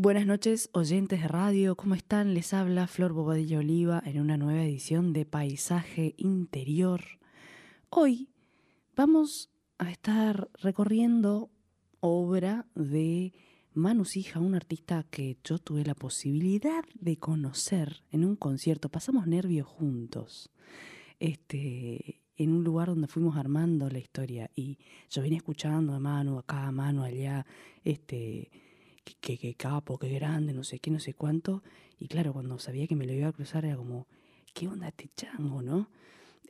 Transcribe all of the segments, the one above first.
Buenas noches, oyentes de radio, ¿cómo están? Les habla Flor Bobadilla Oliva en una nueva edición de Paisaje Interior. Hoy vamos a estar recorriendo obra de Manu Sija, un artista que yo tuve la posibilidad de conocer en un concierto. Pasamos nervios juntos. Este, en un lugar donde fuimos armando la historia y yo vine escuchando a Manu acá, a Manu allá, este qué, capo, qué grande, no sé qué, no sé cuánto. Y claro, cuando sabía que me lo iba a cruzar era como, ¿qué onda este chango, no?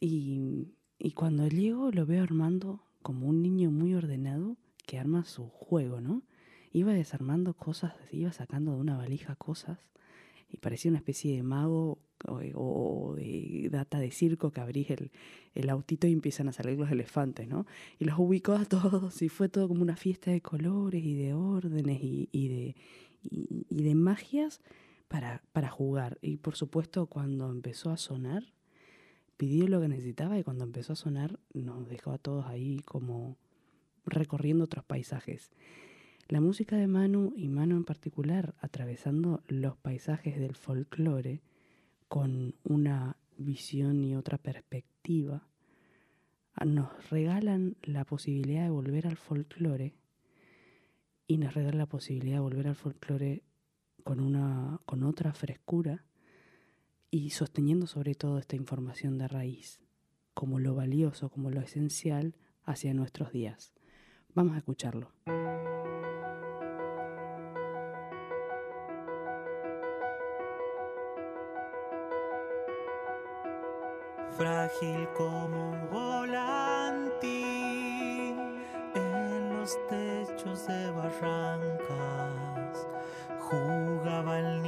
Y, y cuando llego lo veo armando como un niño muy ordenado que arma su juego, ¿no? Iba desarmando cosas, iba sacando de una valija cosas y parecía una especie de mago o, de data de circo que abrís el, el, autito y empiezan a salir los elefantes, ¿no? Y los ubicó a todos y fue todo como una fiesta de colores y de órdenes y, y de, y, de magias para, para jugar. Y por supuesto cuando empezó a sonar, pidió lo que necesitaba y cuando empezó a sonar nos dejó a todos ahí como recorriendo otros paisajes. La música de Manu y Manu en particular, atravesando los paisajes del folclore con una visión y otra perspectiva, nos regalan la posibilidad de volver al folclore y nos regalan la posibilidad de volver al folclore con, una, con otra frescura y sosteniendo sobre todo esta información de raíz como lo valioso, como lo esencial hacia nuestros días. Vamos a escucharlo. Frágil como un volantín en los techos de barrancas. Jugaba el niño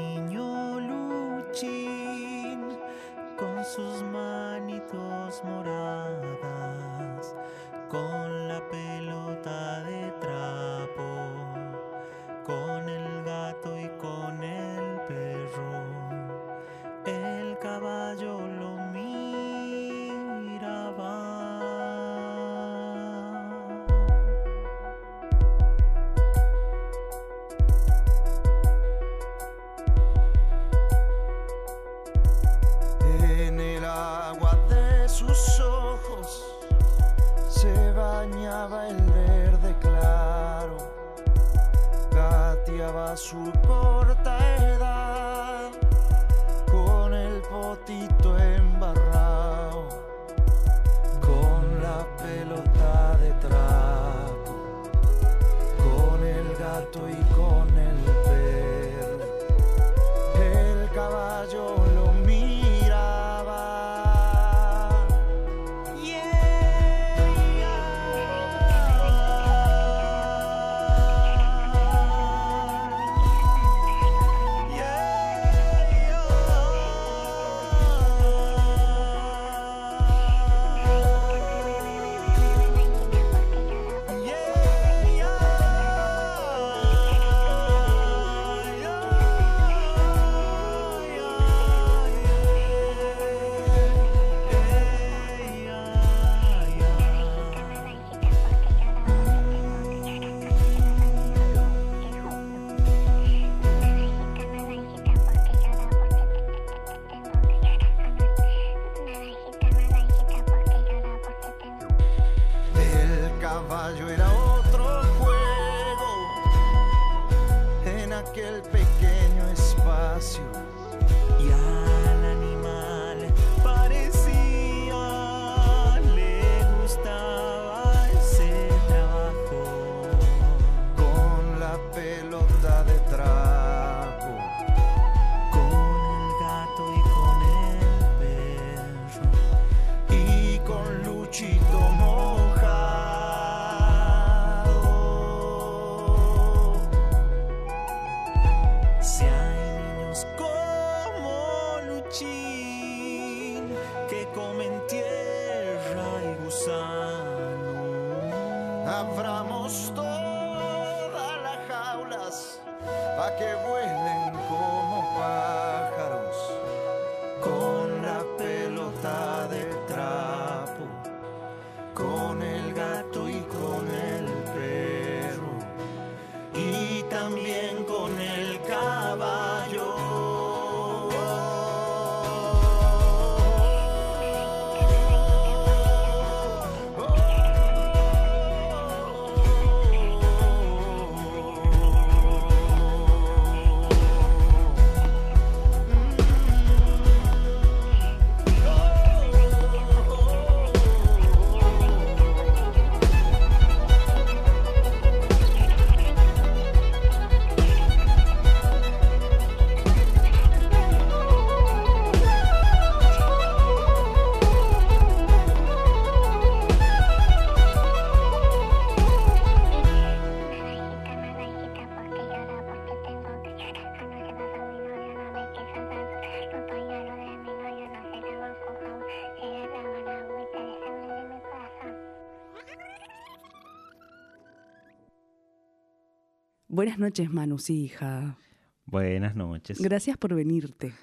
Buenas noches, Manu, sí, hija. Buenas noches. Gracias por venirte.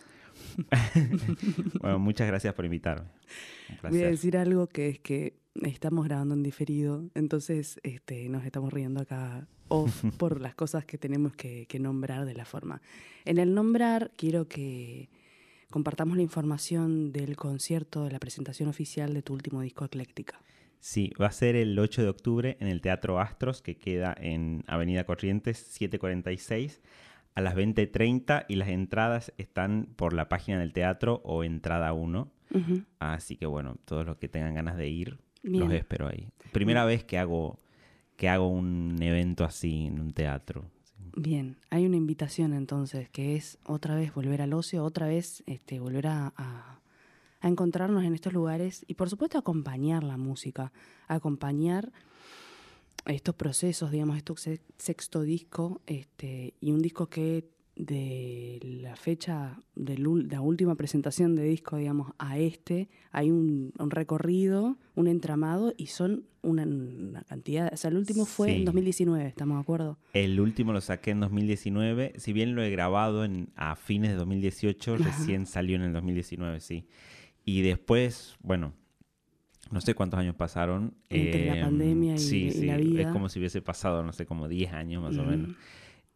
bueno, muchas gracias por invitarme. Un Voy a decir algo que es que estamos grabando en diferido, entonces este, nos estamos riendo acá off por las cosas que tenemos que, que nombrar de la forma. En el nombrar quiero que compartamos la información del concierto, de la presentación oficial de tu último disco Ecléctica. Sí, va a ser el 8 de octubre en el Teatro Astros, que queda en Avenida Corrientes 746 a las 20.30 y las entradas están por la página del teatro o entrada 1. Ujú. Así que bueno, todos los que tengan ganas de ir, Bien. los espero ahí. Primera vez que hago, que hago un evento así en un teatro. Bien, hay una invitación entonces que es otra vez volver al ocio, otra vez este, volver a, a- a encontrarnos en estos lugares y por supuesto acompañar la música, acompañar estos procesos, digamos, este se- sexto disco este, y un disco que de la fecha de la última presentación de disco, digamos, a este, hay un, un recorrido, un entramado y son una, una cantidad, o sea, el último fue en Sí. 2019, ¿estamos de acuerdo? El último lo saqué en 2019, si bien lo he grabado en, a fines de 2018, Ajá. recién salió en el 2019, sí. Y después, bueno, no sé cuántos años pasaron. Entre la em, pandemia y- sí, y sí, la vida. Es como si hubiese pasado, no sé, como 10 años más o menos.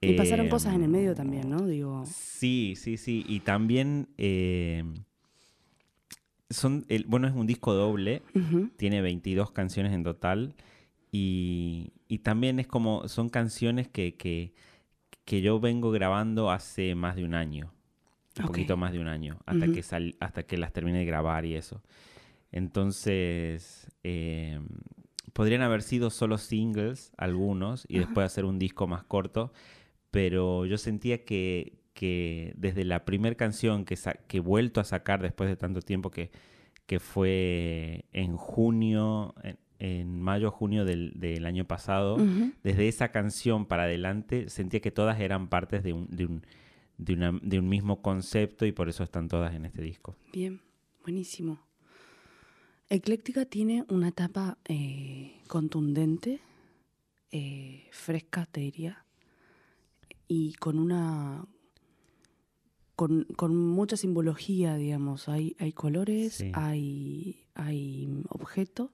Y pasaron Em, cosas en el medio también, ¿no? Digo, Sí, sí, sí. Y también, em, son, el, bueno, es un disco doble, tiene 22 canciones en total y, y también es como, son canciones que, que, que yo vengo grabando hace más de un año, un poquito más de un año, hasta, que sal- hasta que las termine de grabar y eso. Entonces, eh, podrían haber sido solo singles algunos y después hacer un disco más corto, pero yo sentía que, que desde la primera canción que, que he vuelto a sacar después de tanto tiempo que, que fue en junio, en, en mayo, junio del, del año pasado, desde esa canción para adelante sentía que todas eran partes de un, de un, de una- de un mismo concepto y por eso están todas en este disco. Bien, buenísimo. Ecléctica tiene una etapa eh, contundente, eh, fresca, te diría, y con una. Con, con mucha simbología, digamos. Hay, hay colores, Sí. hay, hay objetos.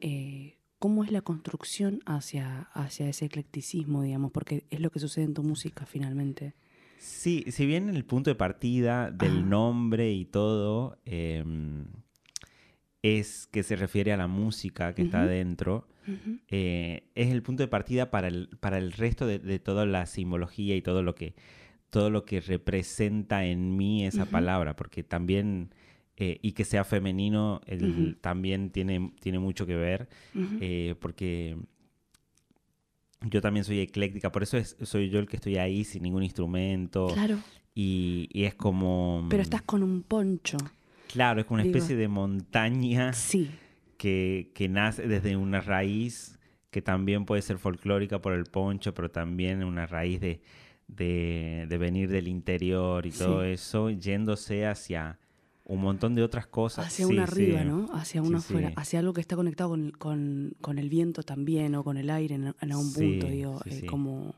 Eh, ¿Cómo es la construcción hacia, hacia ese eclecticismo, digamos? Porque es lo que sucede en tu música finalmente. Sí, si bien el punto de partida del Ajá. nombre y todo em, es que se refiere a la música que está dentro, eh, es el punto de partida para el, para el resto de, de toda la simbología y todo lo que todo lo que representa en mí esa palabra, porque también, eh, y que sea femenino, el- también tiene, tiene mucho que ver, eh, porque yo también soy ecléctica, por eso es, soy yo el que estoy ahí sin ningún instrumento, Claro, y, y es como... pero estás con un poncho. Claro, es como una digo- especie de montaña Sí, que, que nace desde una raíz que también puede ser folclórica por el poncho, pero también una raíz de, de, de venir del interior y todo Sí. eso, yéndose hacia un montón de otras cosas. hacia Sí, una arriba, sí. ¿no? Hacia uno sí. afuera, hacia algo que está conectado con, con, con el viento también o con el aire en, en algún Sí, punto, digo, sí, eh, sí. como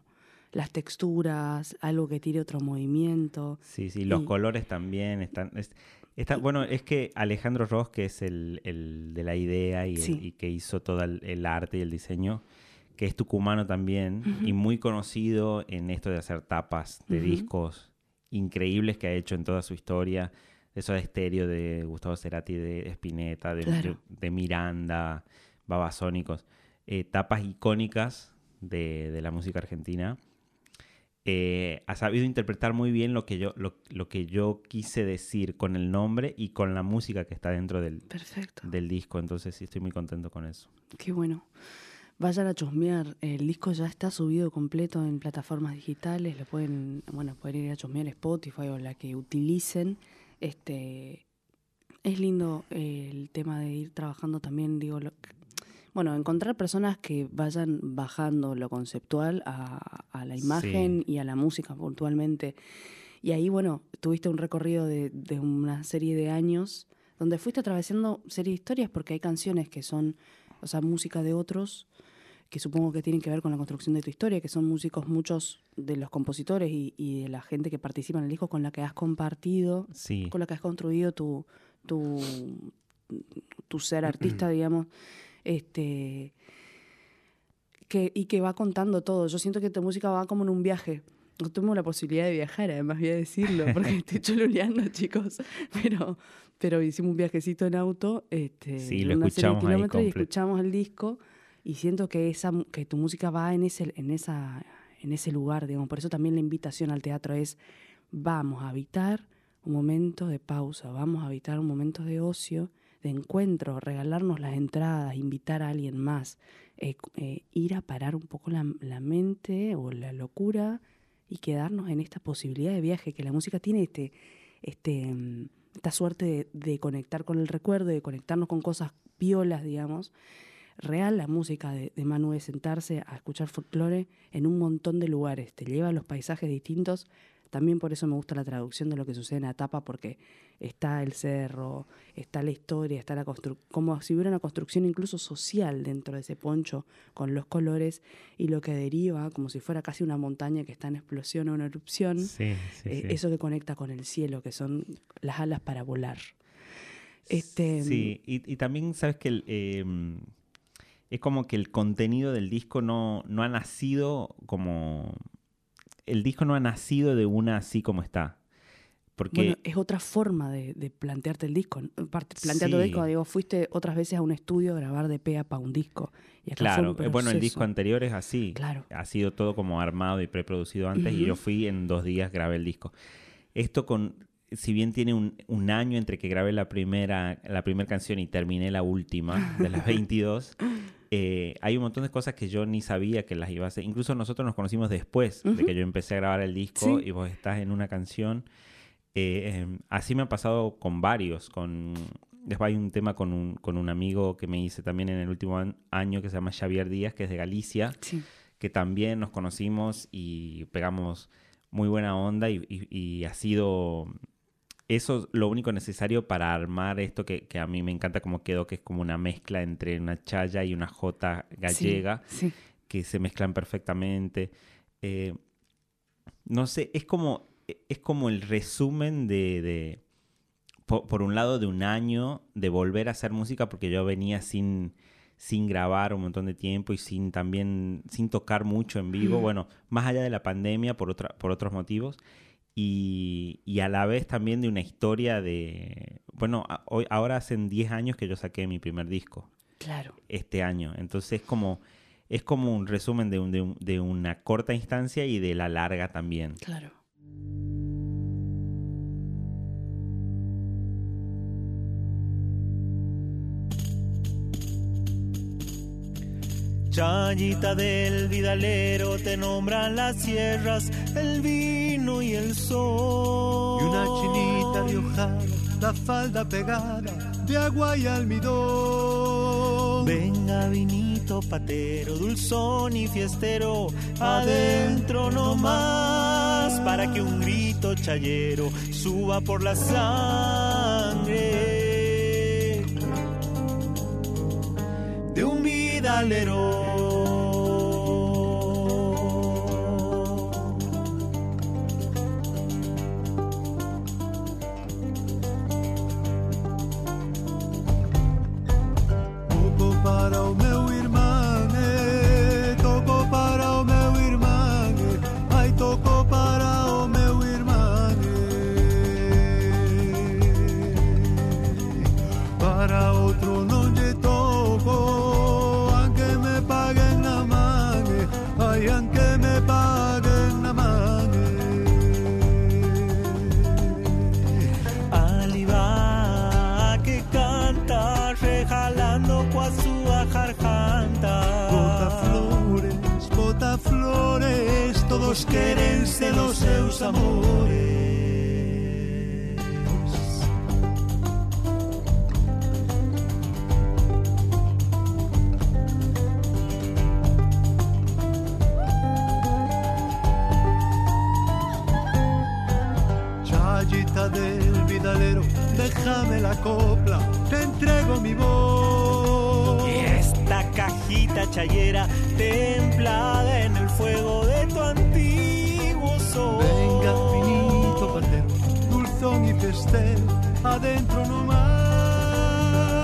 las texturas, algo que tire otro movimiento. Sí, sí, los Y- colores también están... es- está, bueno, es que Alejandro Ross, que es el, el de la idea y, el- y que hizo todo el, el arte y el diseño, que es tucumano también y muy conocido en esto de hacer tapas de discos increíbles que ha hecho en toda su historia. Eso de estéreo de Gustavo Cerati, de Spinetta, de, Claro. de- de Miranda, Babasónicos. eh, tapas icónicas de, de la música argentina. Eh, ha sabido interpretar muy bien lo que, yo, lo, lo que yo quise decir con el nombre y con la música que está dentro del, Perfecto, del disco. Entonces sí estoy muy contento con eso. qué bueno. Vayan a chusmear, el disco ya está subido completo en plataformas digitales, lo pueden, bueno, pueden ir a chusmear Spotify o la que utilicen. Este, es lindo eh, el tema de ir trabajando también, digo, lo- bueno, encontrar personas que vayan bajando lo conceptual a, a la imagen y a la música puntualmente. Y ahí, bueno, tuviste un recorrido de, de una serie de años donde fuiste atravesando serie de historias porque hay canciones que son, o sea, música de otros que supongo que tienen que ver con la construcción de tu historia, que son músicos muchos de los compositores y, y de la gente que participa en el disco con la que has compartido, Sí, con la que has construido tu, tu, tu ser artista, digamos, este que, y que va contando todo. Yo siento que tu música va como en un viaje. No tengo la posibilidad de viajar, además voy a decirlo, porque estoy choluleando, chicos. Pero, pero hicimos un viajecito en auto, este, Sí, una serie de kilómetros y escuchamos el disco y siento que esa que tu música va en ese en esa en ese lugar, digamos. Por eso también la invitación al teatro es vamos a habitar un momento de pausa, vamos a habitar un momento de ocio, de encuentro, regalarnos las entradas, invitar a alguien más, eh, eh, ir a parar un poco la, la mente o la locura y quedarnos en esta posibilidad de viaje que la música tiene este este mm, esta suerte de, de conectar con el recuerdo, de conectarnos con cosas piolas, digamos. Real la música de, de Manu es sentarse a escuchar folclore en un montón de lugares, te lleva a los paisajes distintos. También por eso me gusta la traducción de lo que sucede en la tapa, porque está el cerro, está la historia, está la construcción, como si hubiera una construcción incluso social dentro de ese poncho con los colores y lo que deriva, como si fuera casi una montaña que está en explosión o en erupción. sí, sí, Eh, sí. Eso que conecta con el cielo, que son las alas para volar. Este, Sí, y, y también sabes que el, eh, es como que el contenido del disco no, no ha nacido como... El disco no ha nacido de una así como está. Porque Bueno, es otra forma de, de plantearte el disco. ¿no? Parte- Plantear tu Sí. disco, digo, fuiste otras veces a un estudio a grabar de pea para un disco. Y Claro, un eh, bueno, el disco anterior es así. Claro. Ha sido todo como armado y preproducido antes y yo fui en dos días, grabé el disco. Esto con, si bien tiene un, un año entre que grabé la primera, la primera canción y terminé la última de las 22, eh, hay un montón de cosas que yo ni sabía que las iba a hacer. Incluso nosotros nos conocimos después de que yo empecé a grabar el disco Sí. y vos estás en una canción. Eh, eh, así me ha pasado con varios. Con, después hay un tema con un, con un amigo que me hice también en el último an- año que se llama Xavier Díaz, que es de Galicia, Sí. que también nos conocimos y pegamos muy buena onda y, y- y ha sido eso lo único necesario para armar esto que, que a mí me encanta como quedó, que es como una mezcla entre una chaya y una jota gallega Sí, sí. que se mezclan perfectamente. Eh, no sé, es como, es como el resumen de, de- por, por un lado, de un año de volver a hacer música, porque yo venía sin, sin grabar un montón de tiempo y sin también, sin tocar mucho en vivo, bueno, más allá de la pandemia, por, otra, por otros motivos. Y, y a la vez también de una historia de... Bueno, a- hoy, ahora hacen 10 años que yo saqué mi primer disco Claro. este año. Entonces es como, es como un resumen de, un- de un- de una corta instancia y de la larga también. Claro. Chayita del vidalero te nombran las sierras, el vino el sol. Y una chinita riojana, la falda pegada de agua y almidón. Venga vinito patero, dulzón y fiestero, adentro no más, para que un grito chayero suba por la sangre de un vidalero. Los amores. Chayita del vidalero, déjame la copla, te entrego mi voz. Y esta cajita chayera templada en el fuego de tu antiguo sol. Y festel, adentro nomás.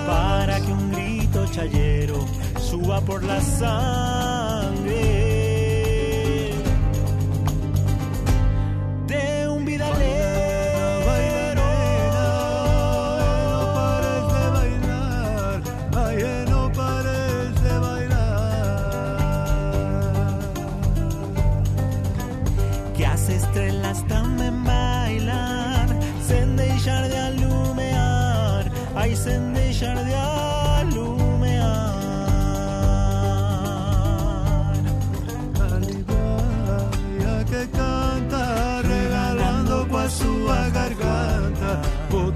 Para que un grito chayero suba por la sangre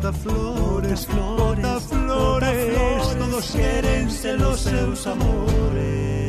bota flores, flores, bota flores, bota flores, todos quieren ser los seus amores.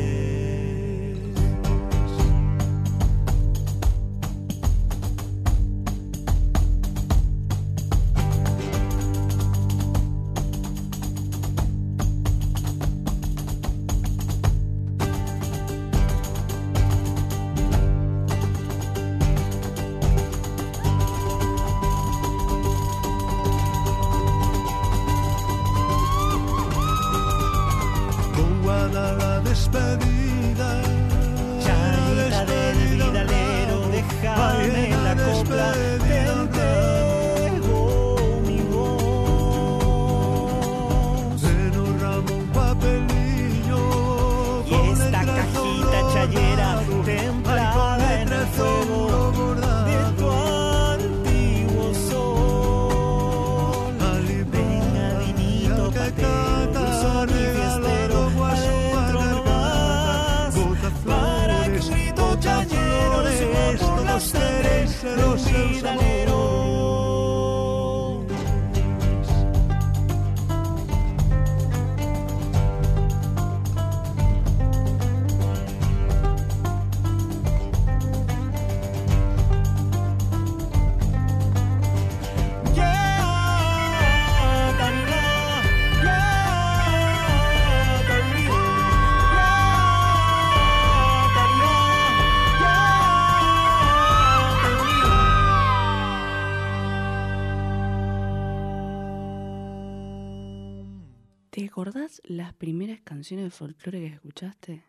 Canciones de folclore que escuchaste?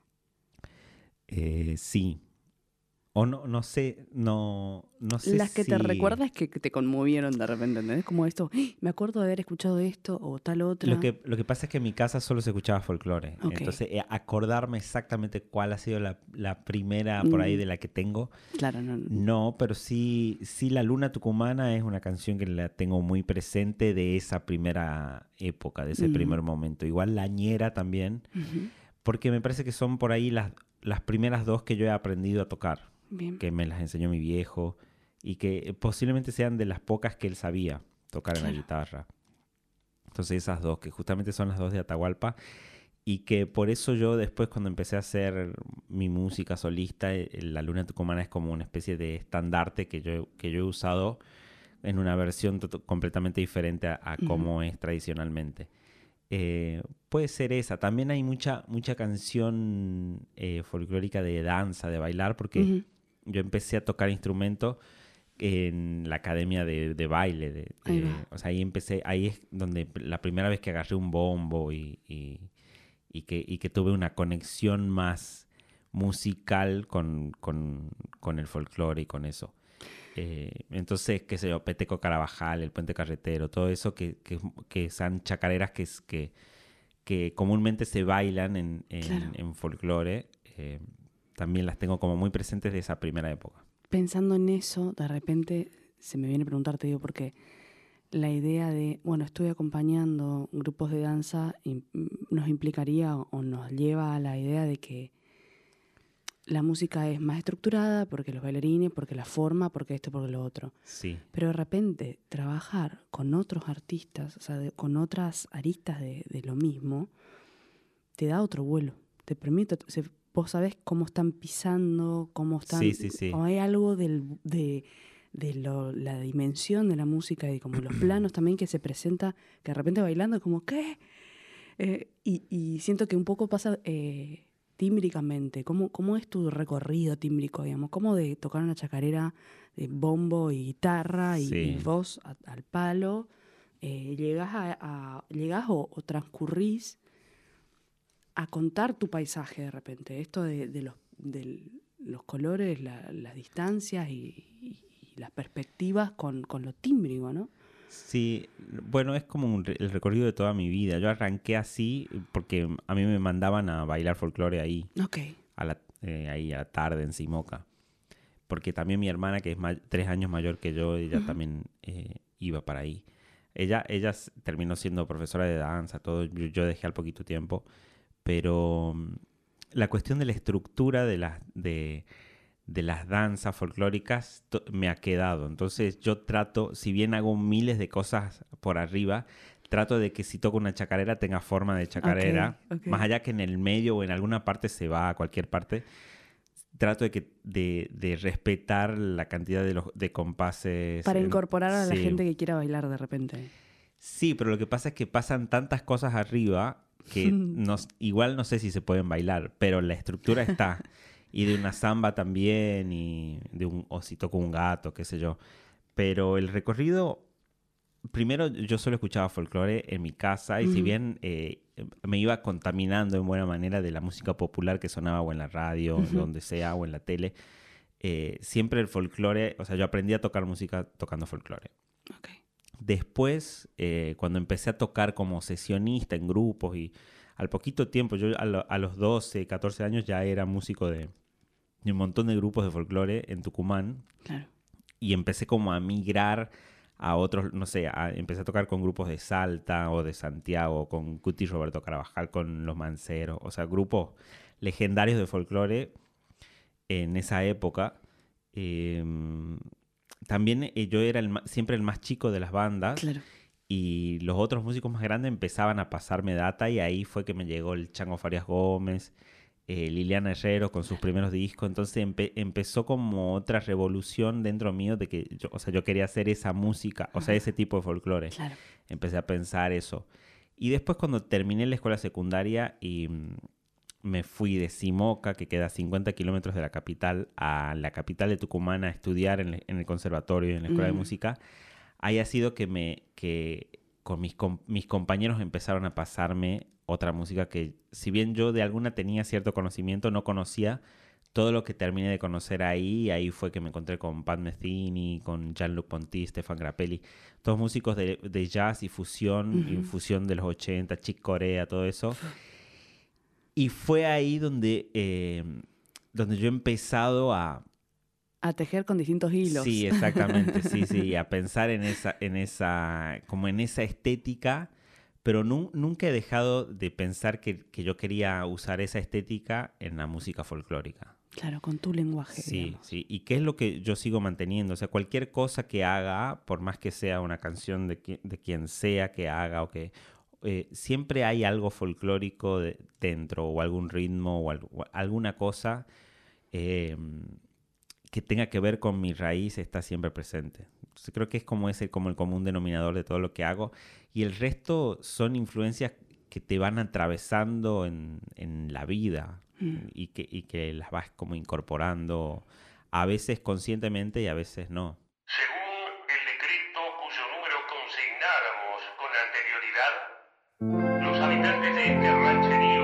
Eh, sí. O no, no sé, no, no sé Las que te recuerdas que te conmovieron de repente, ¿entendés? Como esto, "¡Ah! me acuerdo de haber escuchado esto o tal otra. Lo que, lo que pasa es que en mi casa solo se escuchaba folclore. Entonces, eh, acordarme exactamente cuál ha sido la, la primera por ahí Mm. de la que tengo, Claro, no, no. no, pero sí, sí La Luna Tucumana es una canción que la tengo muy presente de esa primera época, de ese Mm. primer momento. Igual La Ñera también, porque me parece que son por ahí las, las primeras dos que yo he aprendido a tocar, Bien. que me las enseñó mi viejo y que posiblemente sean de las pocas que él sabía tocar en la guitarra. Entonces esas dos, que justamente son las dos de Atahualpa, y que por eso yo después cuando empecé a hacer mi música solista, eh, La Luna Tucumana es como una especie de estandarte que yo, que yo he usado en una versión completamente diferente a, a cómo es tradicionalmente. Eh, puede ser esa. También hay mucha, mucha canción eh, folclórica de danza, de bailar, porque. Yo empecé a tocar instrumento en la academia de, de baile. De, o sea, ahí empecé, ahí es donde la primera vez que agarré un bombo y, y- y que, y que tuve una conexión más musical con, con- con el folclore y con eso. Eh, entonces, qué sé yo, Peteco Carabajal, el Puente Carretero, todo eso que, que, que son chacareras que, que, que comúnmente se bailan en, en, Claro. en folclore, eh, también las tengo como muy presentes de esa primera época. Pensando en eso, de repente se me viene a preguntarte, digo, porque la idea de, bueno, estoy acompañando grupos de danza y nos implicaría o- nos lleva a la idea de que la música es más estructurada porque los bailarines, porque la forma, porque esto, porque lo otro. Sí, Pero de repente trabajar con otros artistas, o sea, de- con otras aristas de, de lo mismo, te da otro vuelo. Te permite, vos sabés cómo están pisando, cómo están... Sí, sí, sí. o hay algo del, de, de lo- la dimensión de la música y como los planos también que se presenta, que de repente bailando como, ¿qué? Eh, y, y siento que un poco pasa... eh, tímbricamente? ¿Cómo, ¿Cómo es tu recorrido tímbrico, digamos? ¿Cómo de tocar una chacarera de bombo y guitarra y, Sí. y voz a- al palo, eh, llegas, a, a- llegas o, o transcurrís a contar tu paisaje de repente? Esto de, de los, de los colores, la- las distancias y, y- las perspectivas con, con lo tímbrico, ¿no? Sí, bueno, es como un el recorrido de toda mi vida. Yo arranqué así porque a mí me mandaban a bailar folclore ahí, Ok. a la, eh, ahí a la tarde en Simoca. Porque también mi hermana, que es tres años mayor que yo, ella también eh, iba para ahí. Ella, ella terminó siendo profesora de danza, todo. Yo, yo dejé al poquito tiempo. Pero mm, la cuestión de la estructura de las, de, de las danzas folclóricas me ha quedado. Entonces yo trato, si bien hago miles de cosas por arriba, trato de que si toco una chacarera tenga forma de chacarera. Más allá que en el medio o en alguna parte se va a cualquier parte. Trato de, que, de, de respetar la cantidad de, los, de compases. Para incorporar a la sí. gente que quiera bailar de repente. Sí, pero lo que pasa es que pasan tantas cosas arriba que igual no sé si se pueden bailar, pero la estructura está. y de una samba también, y de un, o si toco un gato, qué sé yo. Pero el recorrido, primero yo solo escuchaba folclore en mi casa y si bien eh, me iba contaminando en buena manera de la música popular que sonaba o en la radio, donde sea, o en la tele, eh, siempre el folclore, o sea, yo aprendí a tocar música tocando folclore. Ok. Después, eh, cuando empecé a tocar como sesionista en grupos y al poquito tiempo, yo a, lo- a los 12, 14 años ya era músico de, de un montón de grupos de folclore en Tucumán Claro. y empecé como a migrar a otros, no sé, a- empecé a tocar con grupos de Salta o de Santiago, con Cuti Roberto Carvajal, con Los Manceros, o sea, grupos legendarios de folclore en esa época. Eh, también eh, yo era el siempre el más chico de las bandas Claro. y los otros músicos más grandes empezaban a pasarme data y ahí fue que me llegó el Chango Farias Gómez, eh, Liliana Herrero con sus primeros discos, entonces empe- empezó como otra revolución dentro mío de que yo, o sea, yo quería hacer esa música, o sea, ese tipo de folclore. Claro. Empecé a pensar eso. Y después cuando terminé la escuela secundaria y mm, me fui de Simoca, que queda a 50 kilómetros de la capital, a la capital de Tucumán a estudiar en, el- conservatorio y en la escuela de Mm. música, ahí ha sido que me que con mis, com- mis compañeros empezaron a pasarme otra música que si bien yo de alguna tenía cierto conocimiento, no conocía todo lo que terminé de conocer ahí, ahí fue que me encontré con Pat Metheny, con Jean-Luc Ponty, Stefan Grappelli, todos músicos de, de jazz y fusión, Ujú. infusión de los 80, Chick Corea, todo eso. Y fue ahí donde, eh, donde yo he empezado a, A tejer con distintos hilos. Sí, exactamente, sí, sí, a pensar en esa, en esa, como en esa estética, pero nu- nunca he dejado de pensar que, que yo quería usar esa estética en la música folclórica. Claro, con tu lenguaje. Sí, digamos. sí, y qué es lo que yo sigo manteniendo, o sea, cualquier cosa que haga, por más que sea una canción de, qui- de quien sea que haga o que... eh, siempre hay algo folclórico de- dentro, o algún ritmo, o, algo- o alguna cosa eh, que tenga que ver con mi raíz está siempre presente. Entonces, creo que es como ese como el común denominador de todo lo que hago. Y el resto son influencias que te van atravesando en, en la vida Mm. y, que, y que las vas como incorporando a veces conscientemente y a veces no. Según los habitantes de este rancherío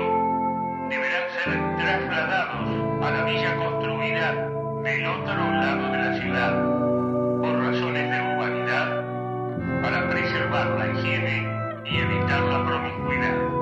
deberán ser trasladados a la villa construida del otro lado de la ciudad por razones de urbanidad para preservar la higiene y evitar la promiscuidad.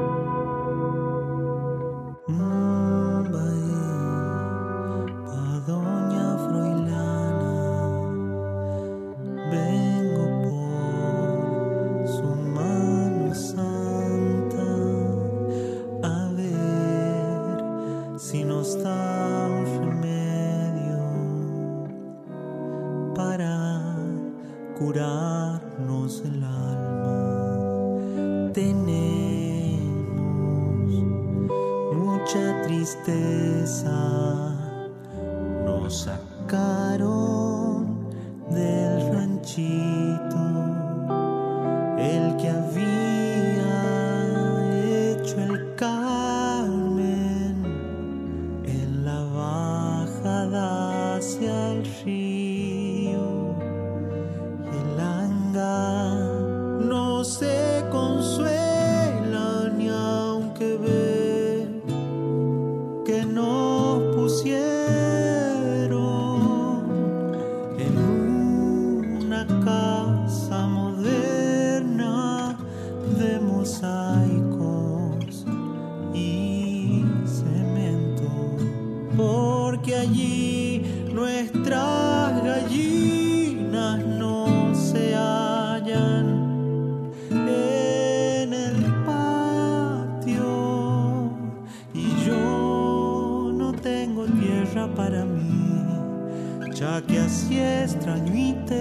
Ya que así extrañite,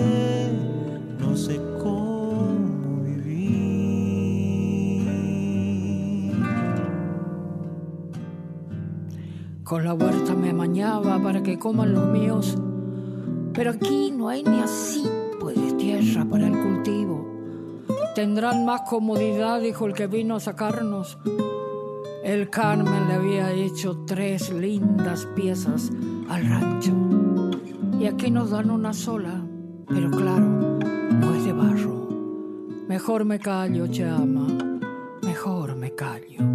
no sé cómo vivir. Con la huerta me amañaba para que coman los míos, pero aquí no hay ni así, pues de tierra para el cultivo. Tendrán más comodidad, dijo el que vino a sacarnos. El Carmen le había hecho tres lindas piezas al rancho. Y aquí nos dan una sola, pero claro, no es de barro. Mejor me callo, chama, mejor me callo.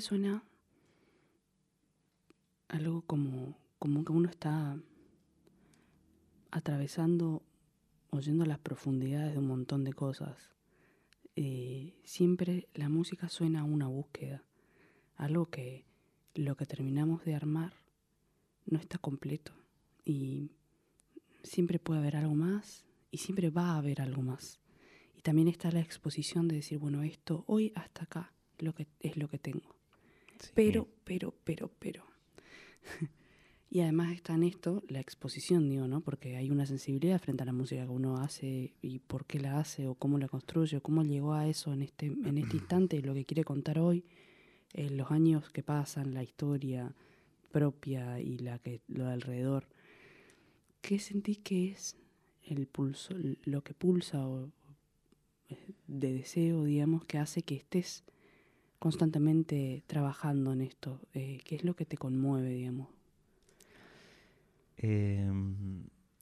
Suena algo como, como que uno está atravesando, oyendo las profundidades de un montón de cosas. Eh, siempre la música suena a una búsqueda, algo que lo que terminamos de armar no está completo y siempre puede haber algo más y siempre va a haber algo más. Y también está la exposición de decir, bueno, esto hoy hasta acá lo que, es lo que tengo. Pero, pero, pero, pero. y además está en esto la exposición, digo, ¿no? Porque hay una sensibilidad frente a la música que uno hace y por qué la hace o cómo la construye o cómo llegó a eso en este, en este instante, lo que quiere contar hoy, eh, los años que pasan, la historia propia y la que lo de alrededor. ¿Qué sentís que es el pulso, lo que pulsa o eh, de deseo, digamos, que hace que estés constantemente trabajando en esto? Eh, ¿Qué es lo que te conmueve, digamos? Eh,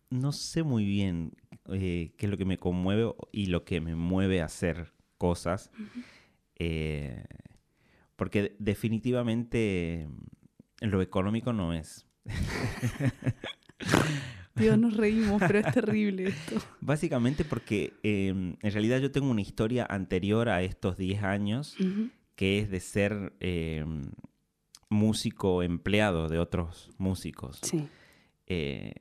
no sé muy bien eh, qué es lo que me conmueve y lo que me mueve a hacer cosas. Eh, porque definitivamente en lo económico no es. Dios, nos reímos, pero es terrible esto. Básicamente porque eh, en realidad yo tengo una historia anterior a estos 10 años. Que es de ser eh, músico empleado de otros músicos. Sí. Eh,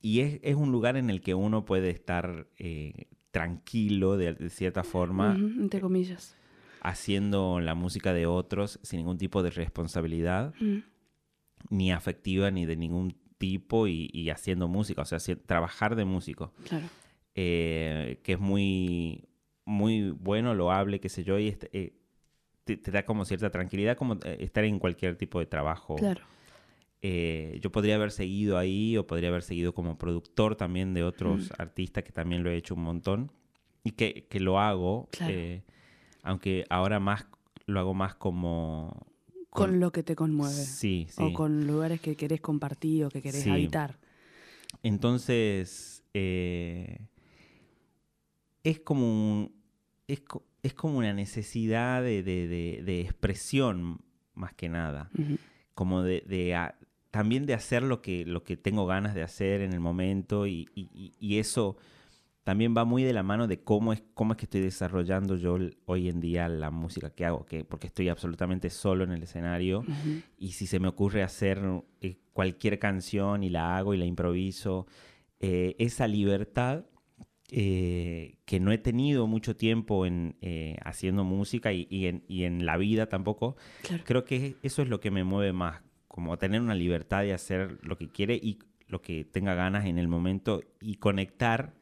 y es, es un lugar en el que uno puede estar eh, tranquilo de, de cierta forma. Entre comillas. haciendo la música de otros sin ningún tipo de responsabilidad, Mm. ni afectiva ni de ningún tipo, y, y haciendo música, o sea, trabajar de músico, Claro. eh, que es muy, muy bueno, loable, qué sé yo, y este, eh, te, te da como cierta tranquilidad, como eh, estar en cualquier tipo de trabajo. Claro. Eh, yo podría haber seguido ahí o podría haber seguido como productor también de otros Mm. artistas que también lo he hecho un montón y que, que lo hago, Claro. eh, aunque ahora más lo hago más como... Con, lo que te conmueve. Sí, sí. O con lugares que querés compartir o que querés Sí. habitar. Entonces, eh, es como un- es, co- es como una necesidad de, de- de- de expresión más que nada. Como de, a- también de hacer lo que, lo que tengo ganas de hacer en el momento y, y- eso también va muy de la mano de cómo es, cómo es que estoy desarrollando yo hoy en día la música que hago, que, porque estoy absolutamente solo en el escenario. Y si se me ocurre hacer eh, cualquier canción y la hago y la improviso, eh, esa libertad eh, que no he tenido mucho tiempo en eh, haciendo música y, y en, y en la vida tampoco, Claro. creo que eso es lo que me mueve más, como tener una libertad de hacer lo que quiere y lo que tenga ganas en el momento y conectar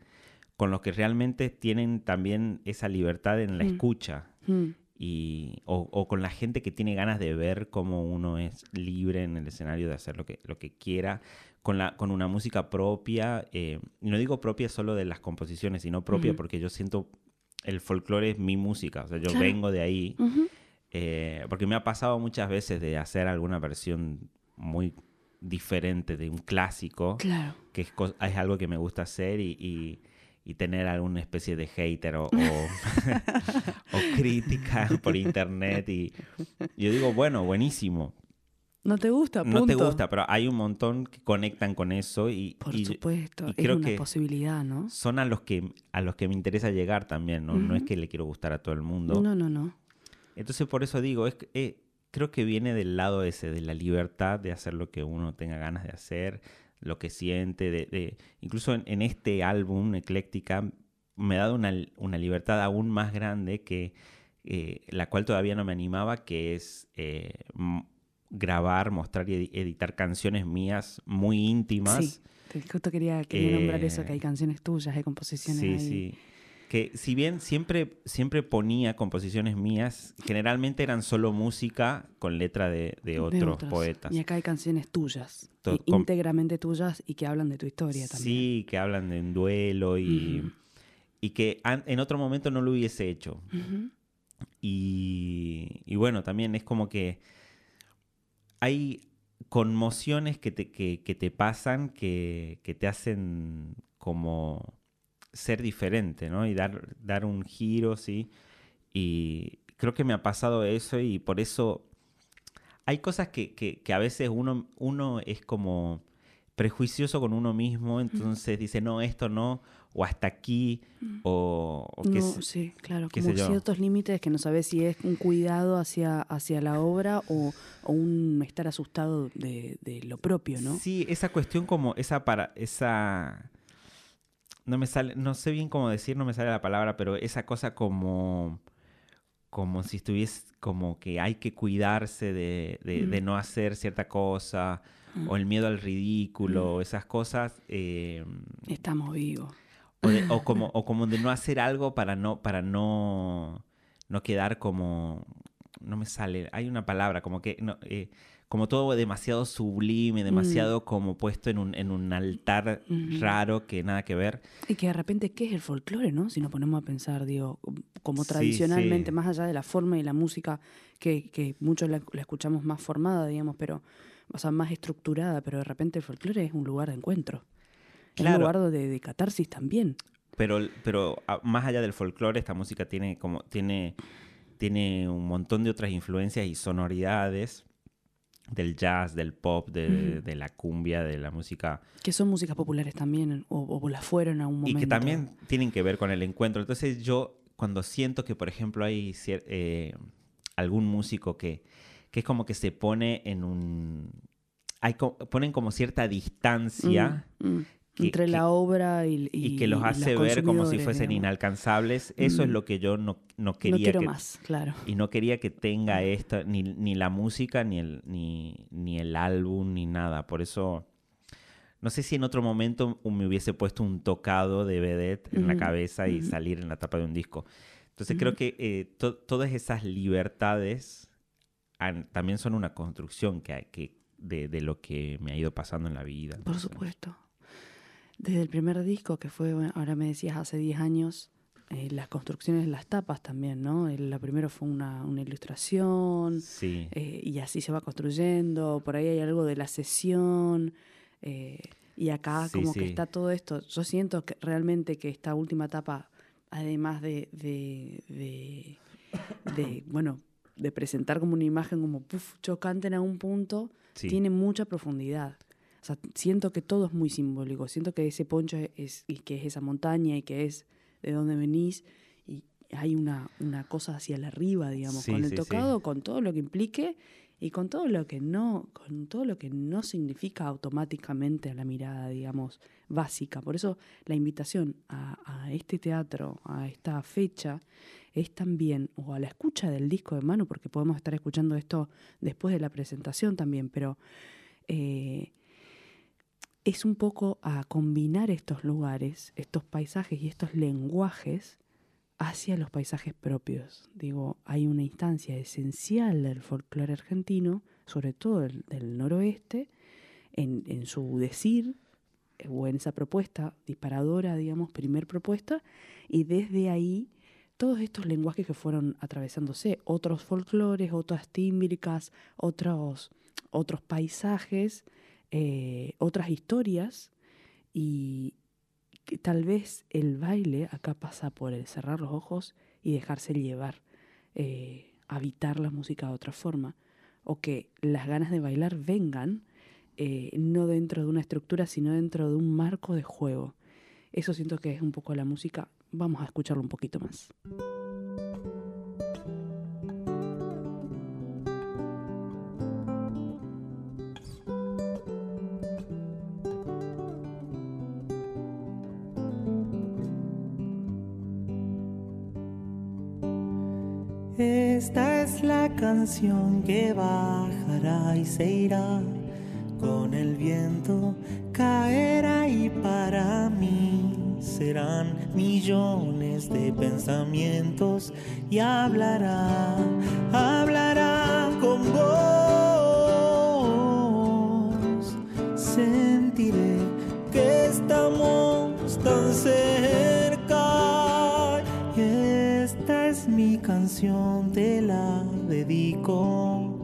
con los que realmente tienen también esa libertad en la Mm. escucha Mm. Y, o, o con la gente que tiene ganas de ver cómo uno es libre en el escenario de hacer lo que, lo que quiera, con, la, con una música propia, eh, no digo propia solo de las composiciones, sino propia Ujú. porque yo siento el folclore es mi música, o sea, yo Claro. vengo de ahí, Ujú. eh, porque me ha pasado muchas veces de hacer alguna versión muy diferente de un clásico, Claro. que es, es algo que me gusta hacer y, y- y tener alguna especie de hater o, o, o crítica por internet. Y yo digo, bueno, buenísimo. ¿No te gusta? No te Punto. gusta, pero hay un montón que conectan con eso y, Por y supuesto. y es creo una que posibilidad, ¿no? son a los que a los que me interesa llegar también, ¿no? No es que le quiero gustar a todo el mundo. No, no, no. Entonces por eso digo, es eh, creo que viene del lado ese, de la libertad de hacer lo que uno tenga ganas de hacer, lo que siente, de, de- incluso en, en este álbum, Ecléctica, me ha dado una, una libertad aún más grande que eh, la cual todavía no me animaba, que es eh, grabar, mostrar y edi- editar canciones mías muy íntimas. Sí. Justo quería, quería nombrar eso, que hay Eh, canciones tuyas, hay composiciones Sí, ahí. sí. Que si bien siempre, siempre ponía composiciones mías, generalmente eran solo música con letra de, de de otros, poetas. Y acá hay canciones tuyas, To- íntegramente tuyas y que hablan de tu historia también. Sí, que hablan de un duelo y, y que en otro momento no lo hubiese hecho. Y, y bueno, también es como que hay conmociones que te, que, que te pasan que, que te hacen como ser diferente, ¿no? Y dar, dar un giro, ¿sí? Y creo que me ha pasado eso y por eso hay cosas que, que- que a veces uno, uno es como prejuicioso con uno mismo, entonces dice, no, esto no, o hasta aquí, o, o qué No, sé- sí, claro, qué como ciertos límites que no sabes si es un cuidado hacia, hacia la obra o, o un estar asustado de, de lo propio, ¿no? Sí, esa cuestión como esa para esa no me sale, no sé bien cómo decir, no me sale la palabra, pero esa cosa como como si estuviese como que hay que cuidarse de, de- de Mm. no hacer cierta cosa Mm. o el miedo al ridículo, esas cosas eh, Estamos vivos. o, de- o como o como de no hacer algo para no para no no quedar como no me sale hay una palabra como que no, eh, como todo demasiado sublime demasiado como puesto en un, en un altar raro que nada que ver Y que de repente, ¿qué es el folclore, no? Si nos ponemos a pensar, digo, como tradicionalmente, sí. más allá de la forma y la música, que, que muchos la, la escuchamos más formada, digamos, pero, o sea, más estructurada, pero de repente el folclore es un lugar de encuentro. Es un Claro. lugar de, de catarsis también. pero pero a- más allá del folclore esta música tiene como tiene tiene un montón de otras influencias y sonoridades del jazz del pop de, de la cumbia de la música Que son músicas populares también, o, o las fueron a un momento. Y que también tienen que ver con el encuentro. Entonces yo cuando siento que, por ejemplo, hay eh, algún músico que, que es como que se pone en un... Hay co- ponen como cierta distancia Mm, mm. Que- Entre que- la obra y, y que los y hace ver como si fuesen digamos. inalcanzables. Eso es Mm. lo que yo no, no No quería quiero que, más, claro. y no quería que tenga esta, ni, ni la música, ni el, ni, ni el álbum, ni nada. Por eso, no sé si en otro momento me hubiese puesto un tocado de vedette en la Ujú, cabeza y ujú. salir en la tapa de un disco. Entonces creo que eh, to- todas esas libertades han- también son una construcción que, que de, de lo que me ha ido pasando en la vida. Por Entonces, supuesto. Desde el primer disco, que fue, ahora me decías, hace 10 años, eh, las construcciones de las tapas también, ¿no? El- La primero fue una, una ilustración, Sí. eh, y así se va construyendo. Por ahí hay algo de la sesión. eh, y acá Sí, como sí. que está todo esto. Yo siento que realmente que esta última etapa, además de, de, de, de, bueno, de presentar como una imagen como puff, chocante en algún punto, tiene mucha profundidad. O sea, siento que todo es muy simbólico. Siento que ese poncho es, y que es esa montaña y que es de donde venís y hay una, una cosa hacia el arriba, digamos, Sí, con el sí, sí. tocado, con todo lo que implique y con todo lo que no, con todo lo que no significa automáticamente a la mirada, digamos, básica. Por eso la invitación a, a este teatro, a esta fecha, es también, o a la escucha del disco de mano, porque podemos estar escuchando esto después de la presentación también, pero eh, es un poco a combinar estos lugares, estos paisajes y estos lenguajes hacia los paisajes propios. Digo, hay una instancia esencial del folclore argentino, sobre todo el, del noroeste, en, su decir o en esa propuesta disparadora, digamos, primer propuesta, y desde ahí todos estos lenguajes que fueron atravesándose, otros folclores, otras tímbricas, otros, otros paisajes, eh, otras historias, y que tal vez el baile acá pasa por el cerrar los ojos y dejarse llevar, eh, habitar la música de otra forma, o que las ganas de bailar vengan eh, no dentro de una estructura, sino dentro de un marco de juego. Eso siento que es un poco la música. Vamos a escucharlo un poquito más. Canción que bajará y se irá con el viento, caerá y para mí serán millones de pensamientos y hablará, hablará con vos. Sentiré que estamos tan cerca y esta es mi canción, la dedico.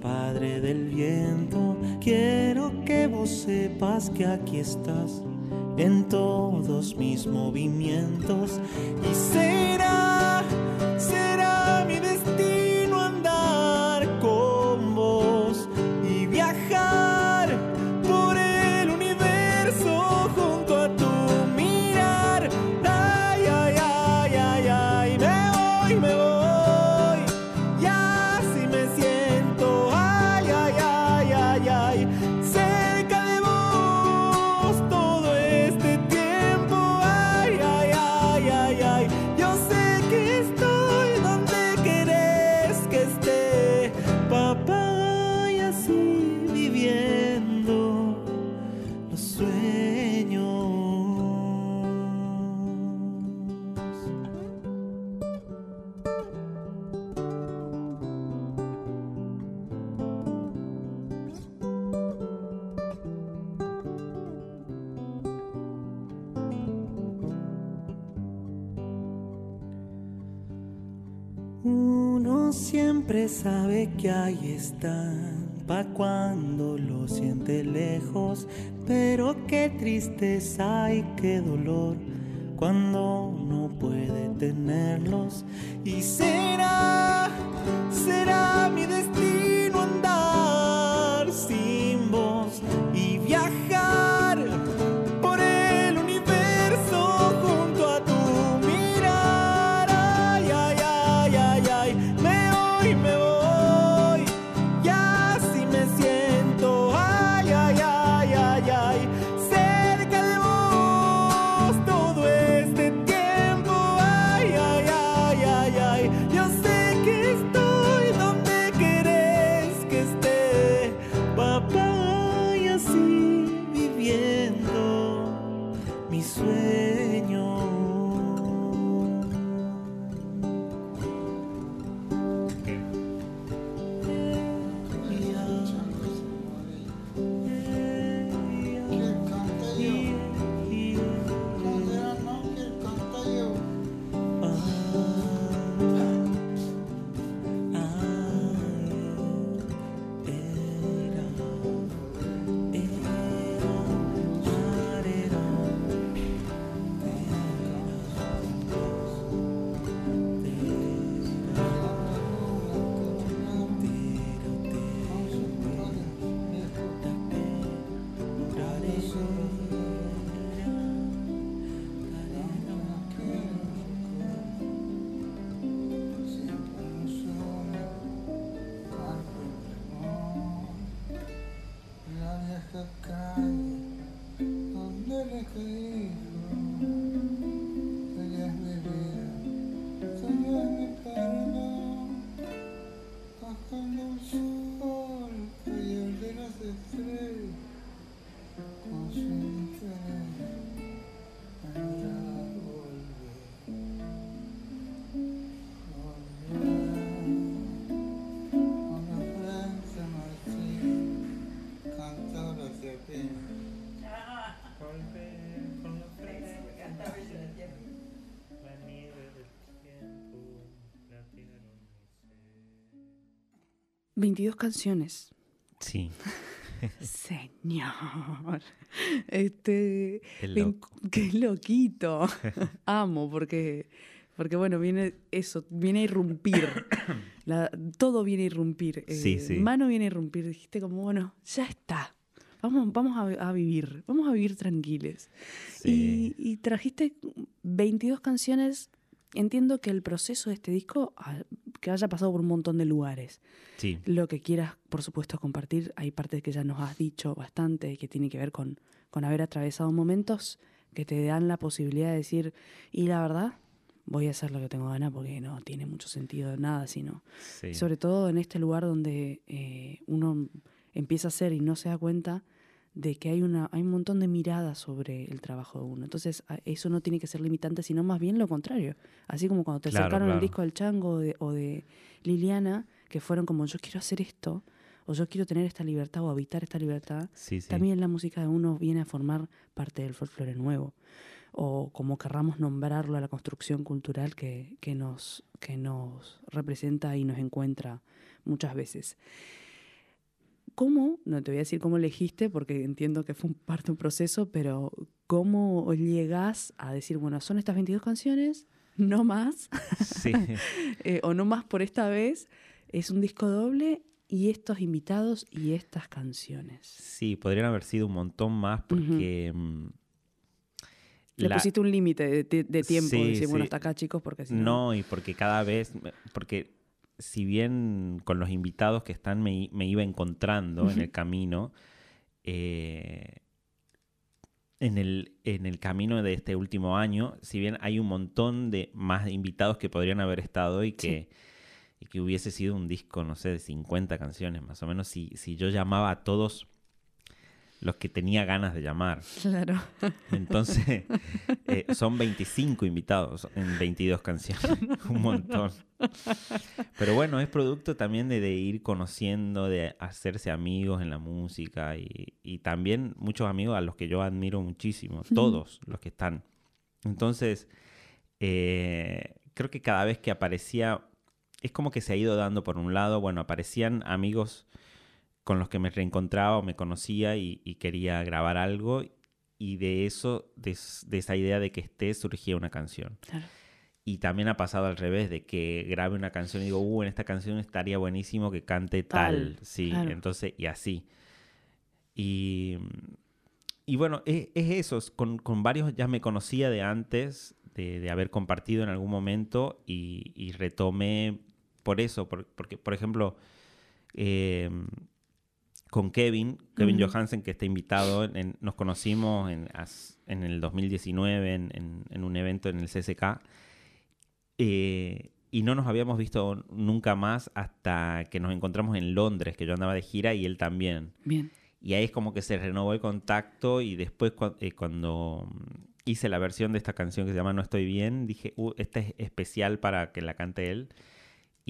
Padre del viento, quiero que vos sepas que aquí estás en todos mis movimientos y será, que ahí están, pa' cuando lo siente lejos, pero qué tristeza y qué dolor cuando no puede tenerlos. Y será, será mi destino andar 22 canciones. Sí. Señor. Este. Es ven- loco. Qué loquito. Amo, porque. Porque bueno, viene eso, viene a irrumpir. La- todo viene a irrumpir. Eh, Sí, sí. Mano viene a irrumpir. Dijiste como, bueno, ya está. Vamos, vamos a, a vivir. Vamos a vivir tranquiles. Sí. Y, y trajiste 22 canciones. Entiendo que el proceso de este disco, ah, que haya pasado por un montón de lugares. Sí. Lo que quieras, por supuesto, compartir. Hay partes que ya nos has dicho bastante que tiene que ver con, con haber atravesado momentos que te dan la posibilidad de decir, y la verdad, voy a hacer lo que tengo ganas porque no tiene mucho sentido nada, sino. sí. Sobre todo en este lugar donde eh, uno empieza a hacer y no se da cuenta de que hay, una, hay un montón de miradas sobre el trabajo de uno. Entonces, eso no tiene que ser limitante, sino más bien lo contrario. Así como cuando te Claro, el claro. disco del Chango o de, o de Liliana, que fueron como yo quiero hacer esto, o yo quiero tener esta libertad o habitar esta libertad, Sí, sí. también la música de uno viene a formar parte del folclore nuevo. O como querramos nombrarlo a la construcción cultural que, que, nos, que nos representa y nos encuentra muchas veces. ¿Cómo? No te voy a decir cómo elegiste, porque entiendo que fue un parte de un proceso, pero ¿cómo llegás a decir, bueno, son estas 22 canciones, no más, Sí. eh, o no más por esta vez? Es un disco doble y estos invitados y estas canciones. Sí, podrían haber sido un montón más porque... mm, Le la- pusiste un límite de, tiempo, Sí, decir, bueno, hasta acá, chicos, porque si no. No, y porque cada vez, porque si bien con los invitados que están me, me iba encontrando en el camino, eh, en, el, en el camino de este último año, si bien hay un montón de más invitados que podrían haber estado y que, y que hubiese sido un disco, no sé, de 50 canciones más o menos, si, si yo llamaba a todos los que tenía ganas de llamar. Claro. Entonces, eh, son 25 invitados en 22 canciones. Un montón. Pero bueno, es producto también de, de ir conociendo, de hacerse amigos en la música y, y también muchos amigos a los que yo admiro muchísimo, todos los que están. Entonces, eh, creo que cada vez que aparecía, es como que se ha ido dando por un lado, bueno, aparecían amigos con los que me reencontraba o me conocía y, y quería grabar algo y de eso, de, de esa idea de que esté, surgía una canción. Claro. Y también ha pasado al revés, de que grabe una canción y digo, uh, en esta canción estaría buenísimo que cante tal. Tal, Sí, claro. entonces, y así. Y, y bueno, es, es eso. es Con, con varios ya me conocía de antes, de, de haber compartido en algún momento y, y retomé por eso. por- porque, por ejemplo, eh, con Kevin, Kevin. Johansen, que está invitado, en- nos conocimos en, en el 2019 en, un evento en el CSK. eh, y no nos habíamos visto nunca más hasta que nos encontramos en Londres, que yo andaba de gira y él también. Bien. Y ahí es como que se renovó el contacto y después eh, cuando mm, hice la versión de esta canción que se llama No estoy bien, dije, uh, esta es especial para que la cante él.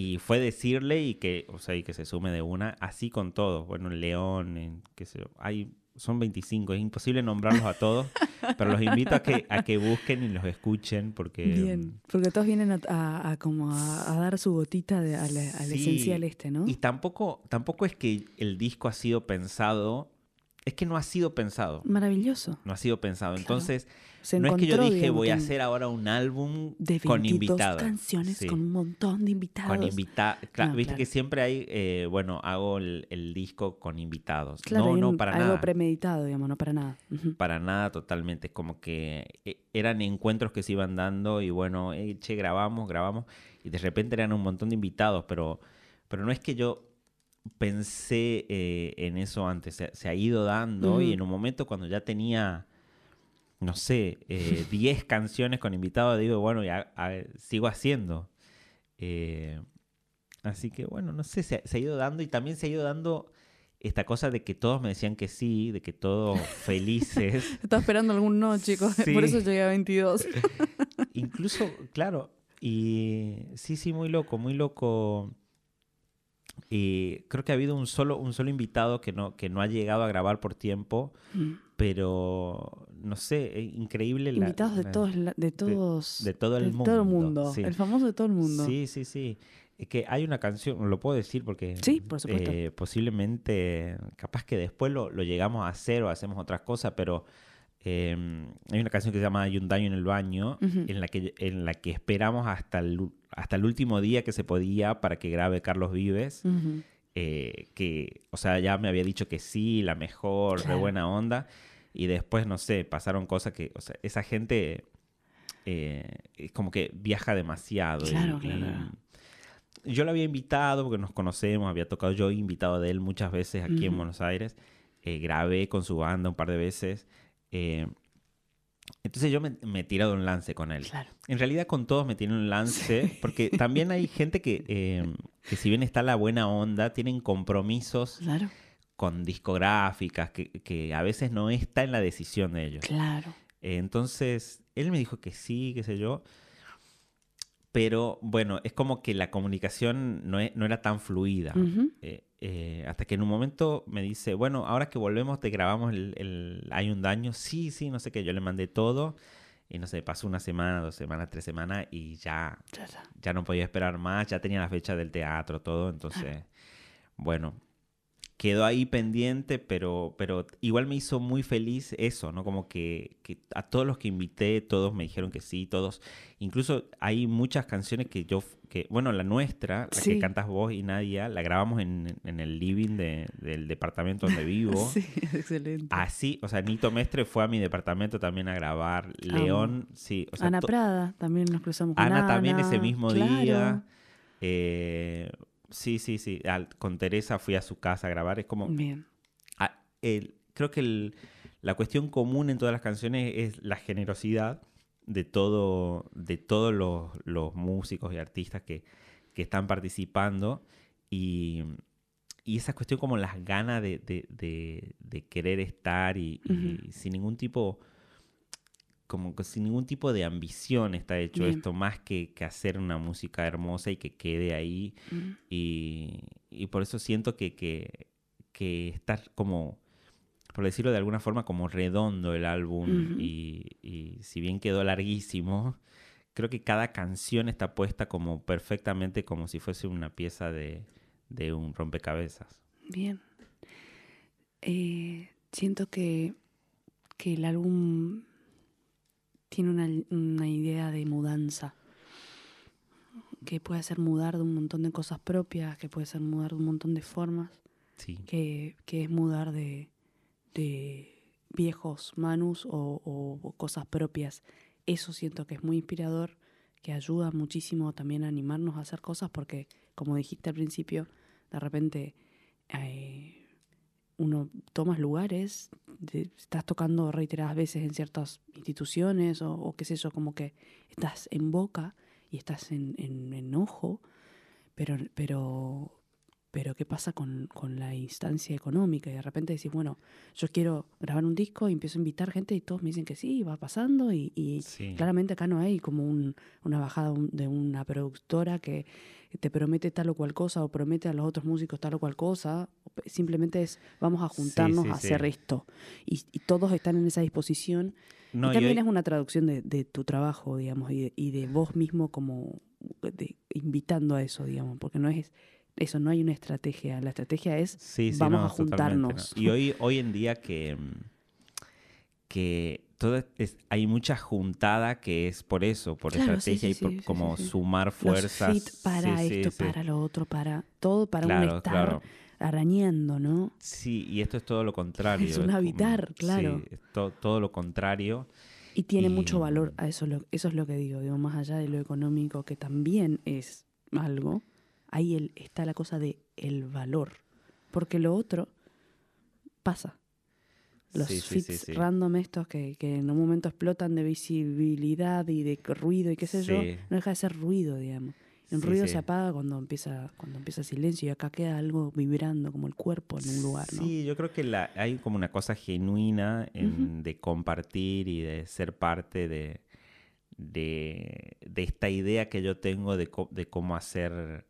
Y fue decirle y que, o sea, y que se sume de una, así con todos. Bueno, en León, qué sé yo, hay, son 25, es imposible nombrarlos a todos, pero los invito a que, a que busquen y los escuchen porque... Bien. Porque todos vienen a, a- a como a, a dar su gotita de, al, al Sí, esencial este, ¿no? Y tampoco, tampoco es que el disco ha sido pensado, es que no ha sido pensado. Maravilloso. No ha sido pensado. Claro. Entonces, Se no es que yo dije voy a hacer ahora un álbum de 22 con invitados. canciones Sí, con un montón de invitados. con invitados. No, Viste que siempre hay, eh, bueno, hago el, el disco con invitados. Claro, no, no, para algo nada. premeditado, digamos, no para nada. Para nada totalmente. Es como que eh, eran encuentros que se iban dando y bueno, eh, che, grabamos, grabamos. Y de repente eran un montón de invitados, pero, pero no es que yo pensé eh, en eso antes. Se, se ha ido dando y en un momento cuando ya tenía, no sé, eh, 10 canciones con invitados, digo, bueno, ya sigo haciendo. Eh, así que bueno, no sé, se, se ha ido dando y también se ha ido dando esta cosa de que todos me decían que sí, de que todos felices. Estaba esperando algún no, chicos. Sí. Por eso llegué a 22. Incluso, claro, y sí, sí, muy loco, muy loco. Y creo que ha habido un solo, un solo invitado que no, que no ha llegado a grabar por tiempo, Mm. pero no sé, es increíble. la- Invitados de la- todos, de todos, de todo el de todo el mundo, mundo. sí. El famoso de todo el mundo. Sí, sí, sí. Es que hay una canción, lo puedo decir porque Sí, por supuesto. eh, posiblemente, capaz que después lo, lo llegamos a hacer o hacemos otras cosas, pero eh, hay una canción que se llama Hay un daño en el baño, en, la que, en la que esperamos hasta el, hasta el último día que se podía para que grabe Carlos Vives. Eh, que, o sea, ya me había dicho que sí, la mejor, Claro. de buena onda, y después, no sé, pasaron cosas que, o sea, esa gente eh, es como que viaja demasiado. y- Claro, y claro. yo lo había invitado porque nos conocemos, había tocado yo, invitado de él muchas veces aquí en. Buenos Aires, eh, grabé con su banda un par de veces. eh, entonces yo me, me he tirado un lance con él. Claro. En realidad con todos me tienen un lance, porque también hay gente que, eh, que si bien está la buena onda, tienen compromisos Claro. Con discográficas, que, que a veces no está en la decisión de ellos. Claro. Entonces, él me dijo que sí, qué sé yo. Pero bueno, es como que la comunicación no, e- no era tan fluida. Ujú. Eh, eh, hasta que en un momento me dice, bueno, ahora que volvemos te grabamos el, el Hay un daño. Sí, sí, no sé qué. Yo le mandé todo. Y no sé, pasó una semana, dos semanas, tres semanas y ya, Ya, ya. ya no podía esperar más. Ya tenía la fecha del teatro, todo. Entonces, bueno, quedó ahí pendiente, pero, pero igual me hizo muy feliz eso, ¿no? Como que, que a todos los que invité, todos me dijeron que sí, todos. Incluso hay muchas canciones que yo, que, bueno, la nuestra, la Sí. que cantas vos y Nadia, la grabamos en, en el living de- del departamento donde vivo. Sí, excelente. Así, o sea, Nito Mestre fue a mi departamento también a grabar. León, sí. O sea, Ana Prada, también nos cruzamos con Ana Ana. también ese mismo claro. día. Eh, sí, sí, sí. Al- con Teresa fui a su casa a grabar. Es como. Bien. el- creo que el- la cuestión común en todas las canciones es la generosidad de todo, de todos los, los músicos y artistas que, que están participando. Y, y esa cuestión como las ganas de, de- de- de querer estar y, y sin ningún tipo como que sin ningún tipo de ambición está hecho Bien. esto, más que, que hacer una música hermosa y que quede ahí. Y, y por eso siento que, que, que está como, por decirlo de alguna forma, como redondo el álbum. Y, y si bien quedó larguísimo, creo que cada canción está puesta como perfectamente como si fuese una pieza de, de un rompecabezas. Bien. Eh, siento que, que el álbum tiene una, una idea de mudanza. Que puede ser mudar de un montón de cosas propias, que puede ser mudar de un montón de formas, Sí. que, que es mudar de, de viejos manus o, o cosas propias. Eso siento que es muy inspirador, que ayuda muchísimo también a animarnos a hacer cosas, porque como dijiste al principio, de repente eh, uno tomas lugares, estás tocando reiteradas veces en ciertas instituciones o, qué sé yo, como que estás en boca y estás en, en enojo, pero, pero, pero ¿qué pasa con, con la instancia económica? Y de repente decís, bueno, yo quiero grabar un disco y empiezo a invitar gente y todos me dicen que sí, va pasando y, y Sí. claramente acá no hay como un- una bajada de una productora que te promete tal o cual cosa o promete a los otros músicos tal o cual cosa. Simplemente es vamos a juntarnos sí, a hacer esto. Y, y todos están en esa disposición. No, y y también hoy- es una traducción de, de tu trabajo, digamos, y de, y de vos mismo como de- invitando a eso, digamos, porque no es eso, no hay una estrategia. La estrategia es Sí, sí, vamos no, a no. juntarnos. Y hoy, hoy en día que, mm, que todo es- hay mucha juntada que es por eso, por Claro, estrategia sí, y por como sumar Los fuerzas. fit para esto, para lo otro, para todo, para un Claro, estar claro. arañando, ¿no? Sí, y esto es todo lo contrario. Es un como- habitar, claro. Sí, es to- todo lo contrario. Y tiene Y- mucho valor, a eso, eso es lo que digo, digo, más allá de lo económico, que también es algo, ahí el- está la cosa de el valor. Porque lo otro pasa. Los Sí, fits sí. random estos que, que en un momento explotan de visibilidad y de ruido y qué sé yo, no deja de ser ruido, digamos. El ruido se apaga cuando empieza, cuando empieza silencio y acá queda algo vibrando como el cuerpo en un lugar, ¿no? Sí, yo creo que la, hay como una cosa genuina en- de compartir y de ser parte de, de, de esta idea que yo tengo de, co- de cómo hacer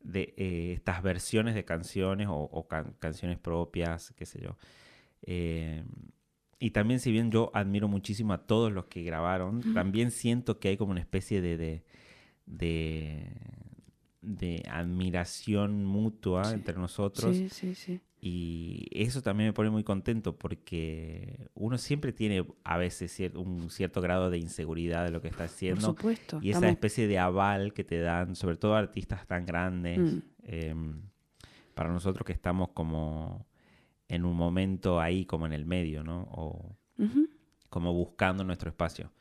de eh, estas versiones de canciones o, o can- canciones propias, qué sé yo. Eh, y también, si bien yo admiro muchísimo a todos los que grabaron, también siento que hay como una especie de, de, de, de admiración mutua entre nosotros. Sí, sí, sí. Y eso también me pone muy contento porque uno siempre tiene a veces un cierto grado de inseguridad de lo que está Por haciendo. supuesto. Y esa especie de aval que te dan, sobre todo artistas tan grandes, Mm. em, para nosotros que estamos como en un momento ahí, como en el medio, ¿no? O como buscando nuestro espacio.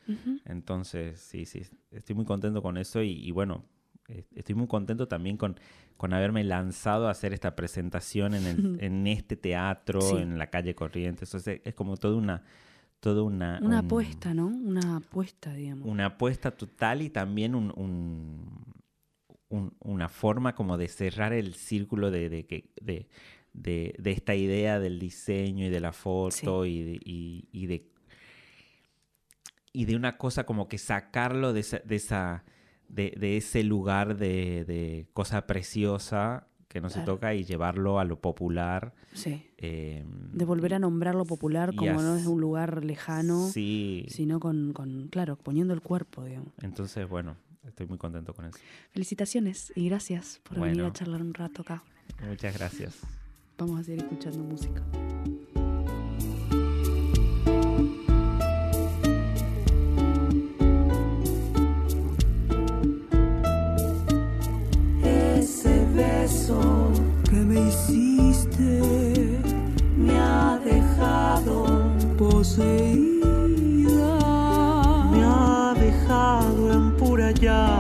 Entonces, sí, sí, estoy muy contento con eso y, y bueno, estoy muy contento también con, con haberme lanzado a hacer esta presentación en, el- en este teatro, Sí. en la calle Corrientes. Entonces, es como toda una... Toda una, Una un- apuesta, ¿no? Una apuesta, digamos. una apuesta total y también un, un- un- una forma como de cerrar el círculo de, de, de, de- de esta idea del diseño y de la foto y, de, y- y de y de una cosa como que sacarlo de esa, de, esa- de, de ese lugar de, de cosa preciosa que no se Claro. toca y llevarlo a lo popular. Sí. eh, De volver a nombrar lo popular como no as- es un lugar lejano, Sí. sino con, con, claro, poniendo el cuerpo, digamos. Entonces, bueno, estoy muy contento con eso. Felicitaciones y gracias por venir Bueno. a charlar un rato acá. Muchas gracias. Vamos a seguir escuchando música. Me ha dejado, poseída. me ha dejado en pura llaga,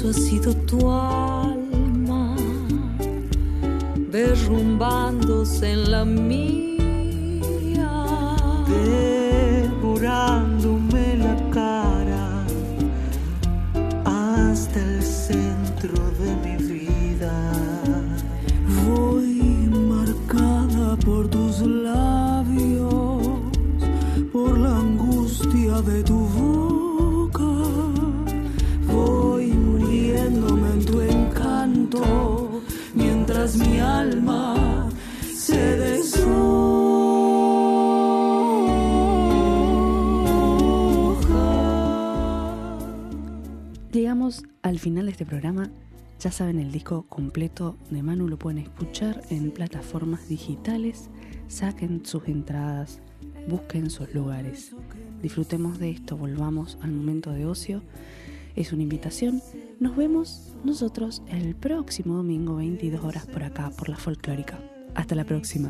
Beso ha sido tu alma, este programa. Ya saben, el disco completo de Manu lo pueden escuchar en plataformas digitales. Saquen sus entradas, busquen sus lugares. Disfrutemos de esto, volvamos al momento de ocio. Es una invitación. Nos vemos nosotros el próximo domingo, 22 horas por acá, por la folclórica. Hasta la próxima.